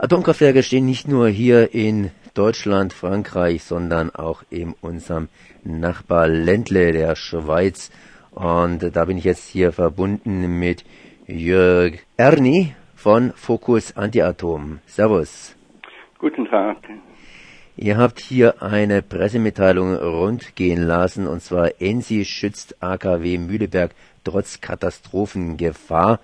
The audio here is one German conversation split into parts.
Atomkraftwerke stehen nicht nur hier in Deutschland, Frankreich, sondern auch in unserem Nachbar Ländle, der Schweiz. Und da bin ich jetzt hier verbunden mit Jörg Erni von Fokus Antiatom. Servus. Guten Tag. Ihr habt hier eine Pressemitteilung rundgehen lassen, und zwar ENSI schützt AKW Mühleberg trotz Katastrophengefahr.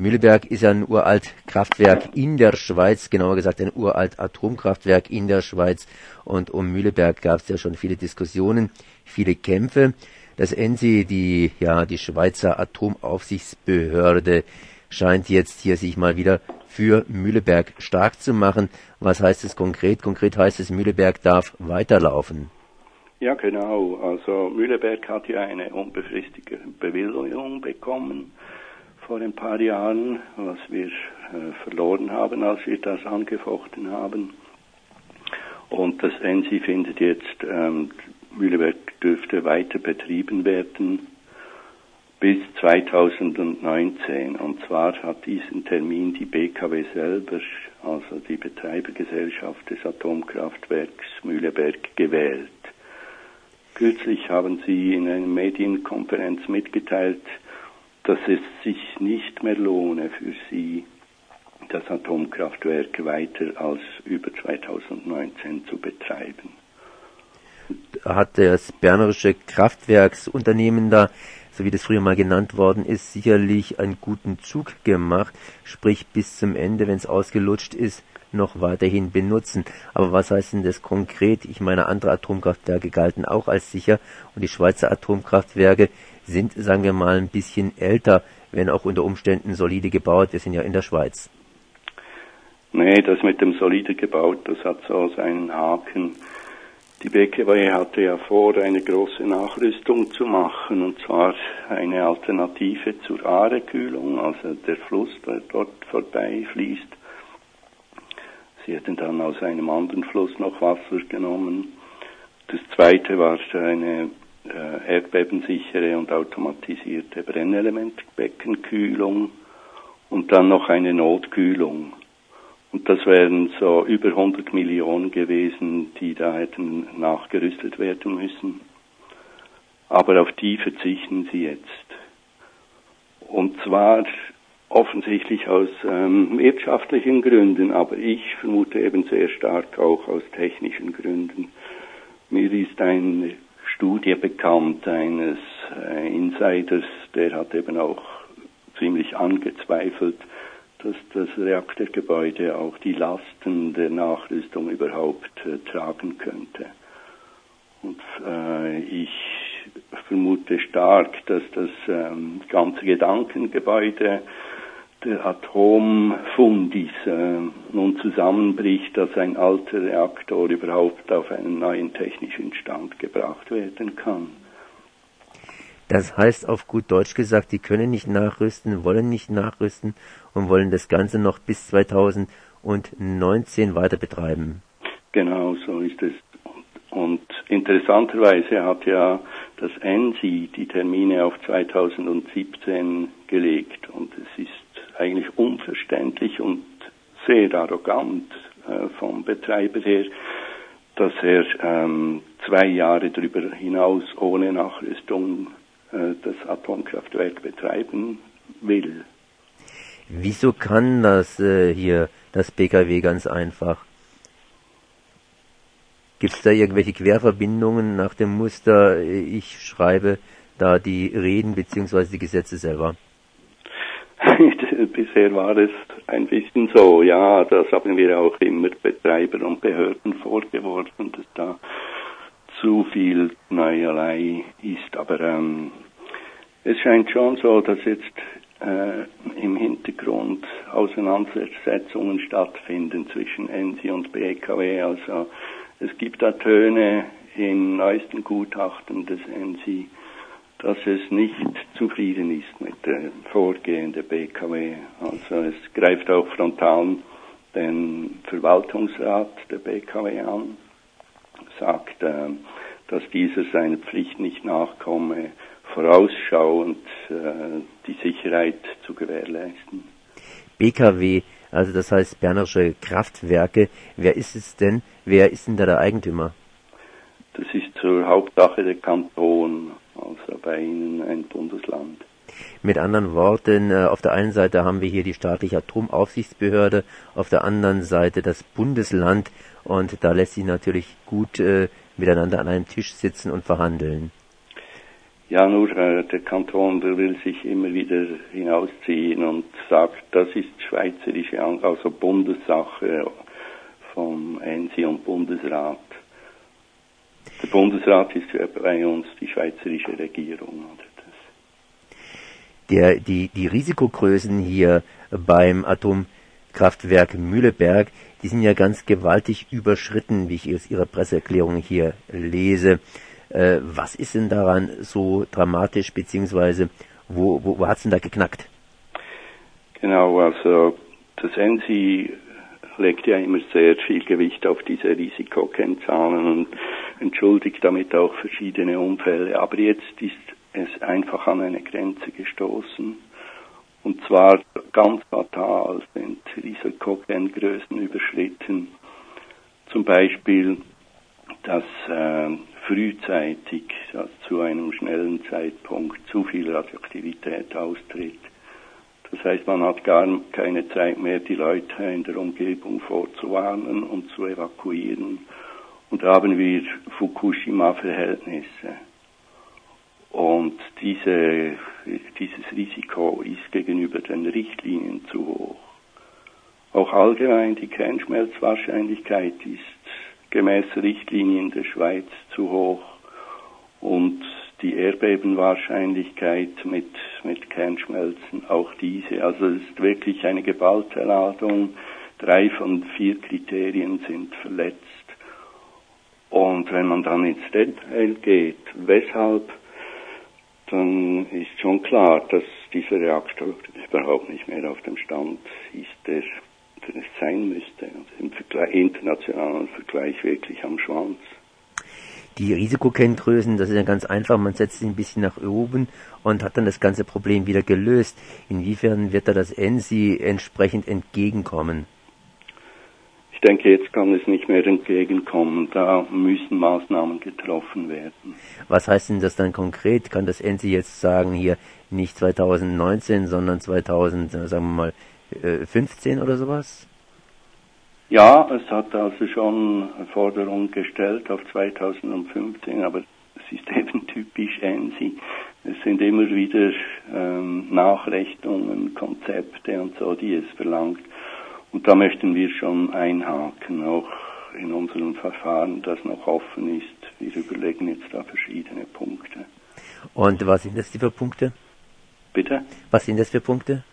Mühleberg ist ein uralt Kraftwerk in der Schweiz, genauer gesagt ein uralt Atomkraftwerk in der Schweiz. Und um Mühleberg gab es ja schon viele Diskussionen, viele Kämpfe. Das ENSI, die, ja, die Schweizer Atomaufsichtsbehörde, scheint jetzt hier sich mal wieder für Mühleberg stark zu machen. Was heißt es konkret? Konkret heißt es, Mühleberg darf weiterlaufen. Ja, genau. Also Mühleberg hat ja eine unbefristete Bewilligung bekommen vor ein paar Jahren, was wir äh, verloren haben, als wir das angefochten haben. Und das ENSI findet jetzt, ähm, Mühleberg dürfte weiter betrieben werden bis 2019. Und zwar hat diesen Termin die BKW selber, also die Betreibergesellschaft des Atomkraftwerks Mühleberg, gewählt. Kürzlich haben sie in einer Medienkonferenz mitgeteilt, dass es sich nicht mehr lohne für sie, das Atomkraftwerk weiter als über 2019 zu betreiben. Hat das Bernerische Kraftwerksunternehmen da, so wie das früher mal genannt worden ist, sicherlich einen guten Zug gemacht, sprich bis zum Ende, wenn es ausgelutscht ist, noch weiterhin benutzen. Aber was heißt denn das konkret? Ich meine, andere Atomkraftwerke galten auch als sicher und die Schweizer Atomkraftwerke sind, sagen wir mal, ein bisschen älter, wenn auch unter Umständen solide gebaut. Wir sind ja in der Schweiz. Nee, das mit dem solide gebaut, das hat so seinen Haken. Die BKW hatte ja vor, eine große Nachrüstung zu machen, und zwar eine Alternative zur Aare-Kühlung, also der Fluss, der dort vorbei fließt. Sie hätten dann aus einem anderen Fluss noch Wasser genommen. Das zweite war eine äh, erdbebensichere und automatisierte Brennelementbeckenkühlung und dann noch eine Notkühlung. Und das wären so über 100 Millionen gewesen, die da hätten nachgerüstet werden müssen. Aber auf die verzichten sie jetzt. Und zwar offensichtlich aus ähm, wirtschaftlichen Gründen, aber ich vermute eben sehr stark auch aus technischen Gründen. Mir ist ein Studie bekannt eines äh, Insiders, der hat eben auch ziemlich angezweifelt, dass das Reaktorgebäude auch die Lasten der Nachrüstung überhaupt äh, tragen könnte. Und äh, ich vermute stark, dass das ähm, ganze Gedankengebäude der Atomfundis äh, nun zusammenbricht, dass ein alter Reaktor überhaupt auf einen neuen technischen Stand gebracht werden kann. Das heißt auf gut Deutsch gesagt, die können nicht nachrüsten, wollen nicht nachrüsten und wollen das Ganze noch bis 2019 weiter betreiben. Genau, so ist es. Und interessanterweise hat ja das ENSI die Termine auf 2017 gelegt und es ist eigentlich unverständlich und sehr arrogant äh, vom Betreiber her, dass er ähm, zwei Jahre darüber hinaus ohne Nachrüstung äh, das Atomkraftwerk betreiben will. Wieso kann das äh, hier das BKW ganz einfach? Gibt es da irgendwelche Querverbindungen nach dem Muster, äh, ich schreibe da die Reden bzw. die Gesetze selber? Bisher war es ein bisschen so, ja, das haben wir auch immer Betreiber und Behörden vorgeworfen, dass da zu viel Neuerlei ist. Aber ähm, es scheint schon so, dass jetzt äh, im Hintergrund Auseinandersetzungen stattfinden zwischen ENSI und BKW. Also es gibt da Töne im neuesten Gutachten des ENSI, dass es nicht zufrieden ist mit dem Vorgehen der BKW. Also es greift auch frontal den Verwaltungsrat der BKW an, sagt, äh, dass dieser seiner Pflicht nicht nachkomme, vorausschauend äh, die Sicherheit zu gewährleisten. BKW also das heißt Bernerische Kraftwerke. Wer ist es denn? Wer ist denn da der Eigentümer? Das ist zur Hauptsache der Kanton, also bei Ihnen ein Bundesland. Mit anderen Worten, äh, auf der einen Seite haben wir hier die staatliche Atomaufsichtsbehörde, auf der anderen Seite das Bundesland und da lässt sich natürlich gut äh, miteinander an einem Tisch sitzen und verhandeln. Ja, nur äh, der Kanton, der will sich immer wieder hinausziehen und sagt, das ist schweizerische, also Bundessache vom ENSI und Bundesrat. Der Bundesrat ist ja bei uns die schweizerische Regierung. Der, die, die Risikogrößen hier beim Atomkraftwerk Mühleberg, die sind ja ganz gewaltig überschritten, wie ich aus Ihrer Presseerklärung hier lese. Äh, was ist denn daran so dramatisch, beziehungsweise wo, wo, wo hat es denn da geknackt? Genau, also das ENSI legt ja immer sehr viel Gewicht auf diese Risikokennzahlen und entschuldigt damit auch verschiedene Unfälle. Aber jetzt ist es einfach an eine Grenze gestoßen. Und zwar ganz fatal sind Risikokenngrößen überschritten. Zum Beispiel, dass äh, frühzeitig, also zu einem schnellen Zeitpunkt, zu viel Radioaktivität austritt. Das heißt, man hat gar keine Zeit mehr, die Leute in der Umgebung vorzuwarnen und zu evakuieren. Und da haben wir Fukushima-Verhältnisse. Und diese, dieses Risiko ist gegenüber den Richtlinien zu hoch. Auch allgemein die Kernschmelzwahrscheinlichkeit ist gemäß Richtlinien der Schweiz zu hoch und die Erdbebenwahrscheinlichkeit mit, mit Kernschmelzen auch diese. Also es ist wirklich eine geballte Ladung. Drei von vier Kriterien sind verletzt. Und wenn man dann ins Detail geht, weshalb, dann ist schon klar, dass dieser Reaktor überhaupt nicht mehr auf dem Stand ist, der, der es sein müsste. Also Im Vergleich, internationalen Vergleich wirklich am Schwanz. Die Risikokenngrößen, das ist ja ganz einfach, man setzt sie ein bisschen nach oben und hat dann das ganze Problem wieder gelöst. Inwiefern wird da das ENSI entsprechend entgegenkommen? Ich denke, jetzt kann es nicht mehr entgegenkommen. Da müssen Maßnahmen getroffen werden. Was heißt denn das dann konkret? Kann das ENSI jetzt sagen, hier nicht 2019, sondern 2000, sagen wir mal, 15 oder sowas? Ja, es hat also schon Forderungen gestellt auf 2015, aber es ist eben typisch ENSI. Es sind immer wieder ähm, Nachrechnungen, Konzepte und so, die es verlangt. Und da möchten wir schon einhaken, auch in unserem Verfahren, das noch offen ist. Wir überlegen jetzt da verschiedene Punkte. Und was sind das für Punkte? Bitte? Was sind das für Punkte?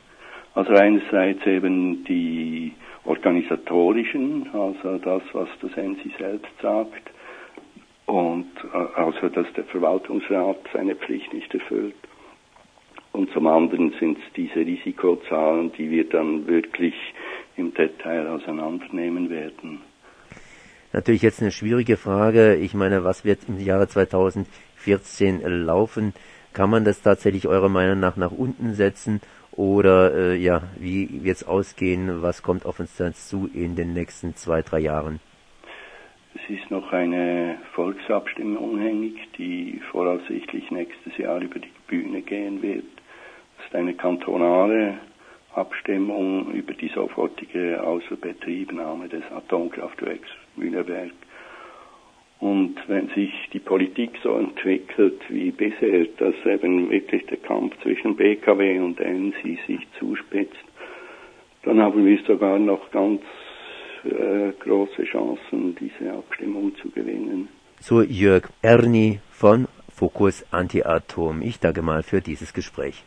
Also einerseits eben die organisatorischen, also das, was das ENSI selbst sagt, und also dass der Verwaltungsrat seine Pflicht nicht erfüllt. Und zum anderen sind es diese Risikozahlen, die wir dann wirklich im Detail auseinandernehmen werden. Natürlich jetzt eine schwierige Frage. Ich meine, was wird im Jahre 2014 laufen? Kann man das tatsächlich eurer Meinung nach nach unten setzen? Oder äh, ja, wie wird es ausgehen? Was kommt auf uns dazu in den nächsten zwei, drei Jahren? Es ist noch eine Volksabstimmung hängig, die voraussichtlich nächstes Jahr über die Bühne gehen wird. Es ist eine kantonale Abstimmung über die sofortige Außerbetriebnahme des Atomkraftwerks Mühleberg. Und wenn sich die Politik so entwickelt wie bisher, dass eben wirklich der Kampf zwischen BKW und NC sich zuspitzt, dann haben wir sogar noch ganz äh, große Chancen, diese Abstimmung zu gewinnen. So Jörg Erni von Fokus Anti-Atom. Ich danke mal für dieses Gespräch.